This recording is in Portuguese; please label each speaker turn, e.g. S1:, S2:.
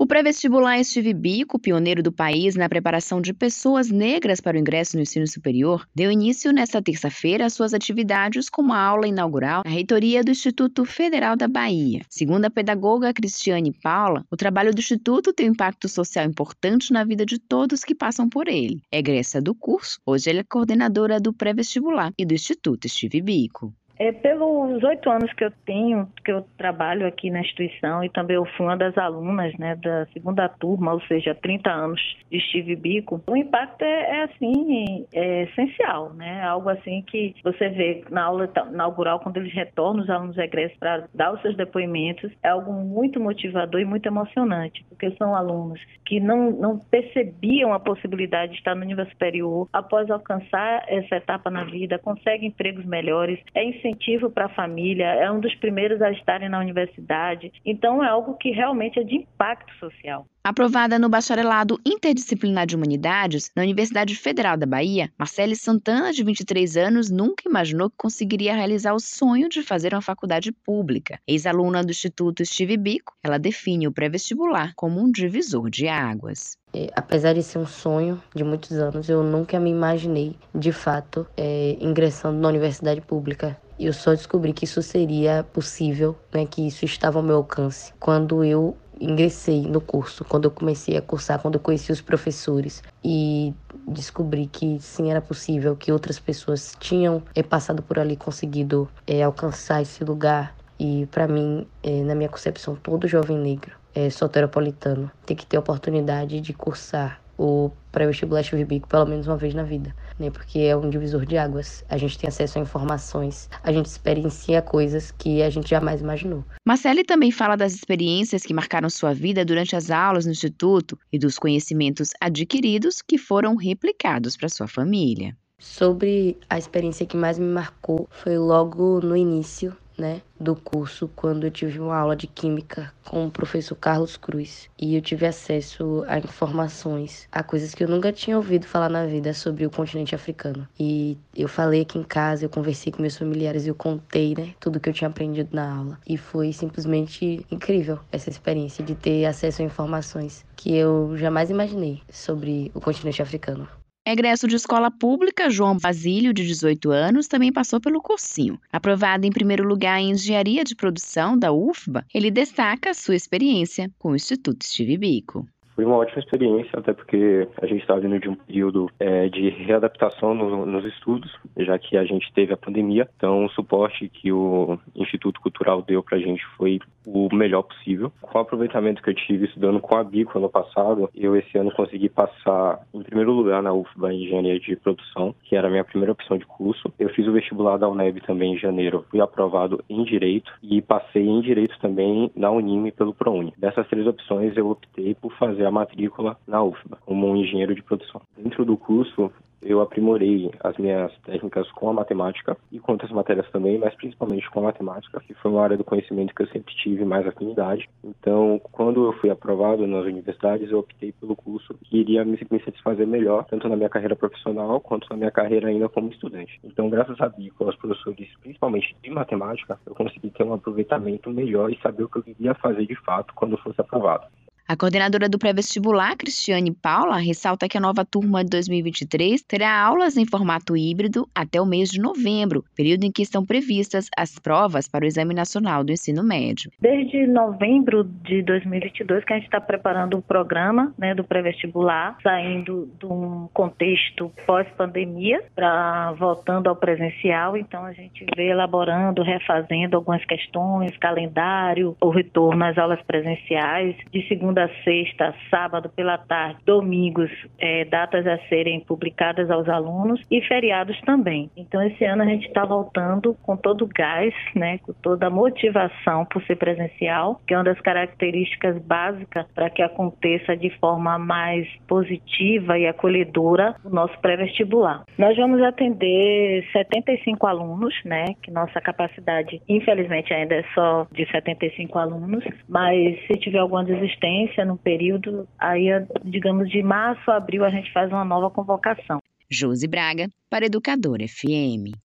S1: O pré-vestibular Steve Bico, pioneiro do país na preparação de pessoas negras para o ingresso no ensino superior, deu início nesta terça-feira às suas atividades com uma aula inaugural na reitoria do Instituto Federal da Bahia. Segundo a pedagoga Cristiane Paula, o trabalho do Instituto tem um impacto social importante na vida de todos que passam por ele. Egressa do curso, hoje ela é coordenadora do pré-vestibular e do Instituto Steve Bico.
S2: É, pelos oito anos que eu tenho, que eu trabalho aqui na instituição e também eu fui uma das alunas né, da segunda turma, ou seja, 30 anos de Steve Bico, o impacto é, é assim, é essencial, né? Algo assim que você vê na aula inaugural, quando eles retornam os alunos egressos para dar os seus depoimentos, é algo muito motivador e muito emocionante, porque são alunos que não, não percebiam a possibilidade de estar no nível superior, após alcançar essa etapa na vida, conseguem empregos melhores, é incentivo para a família, é um dos primeiros a estarem na universidade. Então, é algo que realmente é de impacto social.
S1: Aprovada no bacharelado interdisciplinar de humanidades na Universidade Federal da Bahia, Marcele Santana, de 23 anos, nunca imaginou que conseguiria realizar o sonho de fazer uma faculdade pública. Ex-aluna do Instituto Steve Bico, ela define o pré-vestibular como um divisor de águas.
S3: É, apesar de ser um sonho de muitos anos, eu nunca me imaginei, de fato, é, ingressando na universidade pública. Eu só descobri que isso seria possível, né, que isso estava ao meu alcance, quando eu ingressei no curso, quando eu comecei a cursar, quando eu conheci os professores e descobri que sim era possível, que outras pessoas tinham é, passado por ali, conseguido é, alcançar esse lugar. E para mim, é, na minha concepção, todo jovem negro é, soteropolitano tem que ter a oportunidade de cursar o pré-vestibular Bico pelo menos uma vez na vida, né? Porque é um divisor de águas. A gente tem acesso a informações, a gente experiencia coisas que a gente jamais imaginou.
S1: Marcele também fala das experiências que marcaram sua vida durante as aulas no instituto e dos conhecimentos adquiridos que foram replicados para sua família.
S3: Sobre a experiência que mais me marcou foi logo no início né, do curso quando eu tive uma aula de química com o professor Carlos Cruz e eu tive acesso a informações, a coisas que eu nunca tinha ouvido falar na vida sobre o continente africano. E eu falei aqui em casa, eu conversei com meus familiares eu contei, né, tudo que eu tinha aprendido na aula. E foi simplesmente incrível essa experiência de ter acesso a informações que eu jamais imaginei sobre o continente africano.
S1: Egresso de escola pública, João Basílio, de 18 anos, também passou pelo cursinho. Aprovado em primeiro lugar em engenharia de produção da UFBA, ele destaca sua experiência com o Instituto Steve Bico.
S4: Foi uma ótima experiência, até porque a gente estava vindo de um período é, de readaptação no, nos estudos, já que a gente teve a pandemia. Então, o suporte que o Instituto Cultural deu para a gente foi o melhor possível. Com o aproveitamento que eu tive estudando com a Bico ano passado, eu esse ano consegui passar em primeiro lugar na UFBA em Engenharia de Produção, que era a minha primeira opção de curso. Eu fiz o vestibular da UNEB também em janeiro, fui aprovado em Direito e passei em Direito também na Unime pelo ProUni. Dessas três opções, eu optei por fazer a matrícula na UFBA, como um engenheiro de produção. Dentro do curso, eu aprimorei as minhas técnicas com a matemática e com outras matérias também, mas principalmente com a matemática, que foi uma área do conhecimento que eu sempre tive mais afinidade. Então, quando eu fui aprovado nas universidades, eu optei pelo curso que iria me, me satisfazer melhor, tanto na minha carreira profissional quanto na minha carreira ainda como estudante. Então, graças a Bico, aos professores, principalmente de matemática, eu consegui ter um aproveitamento melhor e saber o que eu iria fazer de fato quando fosse aprovado.
S1: A coordenadora do pré-vestibular, Cristiane Paula, ressalta que a nova turma de 2023 terá aulas em formato híbrido até o mês de novembro, período em que estão previstas as provas para o Exame Nacional do Ensino Médio.
S2: Desde novembro de 2022 que a gente está preparando o programa né, do pré-vestibular, saindo de um contexto pós-pandemia para voltando ao presencial. Então a gente vê elaborando, refazendo algumas questões, calendário, o retorno às aulas presenciais de segunda segunda, sexta, sábado pela tarde, domingos, é, datas a serem publicadas aos alunos e feriados também. Então, esse ano a gente está voltando com todo o gás, né, com toda a motivação por ser presencial, que é uma das características básicas para que aconteça de forma mais positiva e acolhedora o nosso pré-vestibular. Nós vamos atender 75 alunos, né, que nossa capacidade, infelizmente, ainda é só de 75 alunos, mas se tiver alguma desistência, no período, aí, digamos, de março a abril, a gente faz uma nova convocação.
S1: Josi Braga, para Educador FM.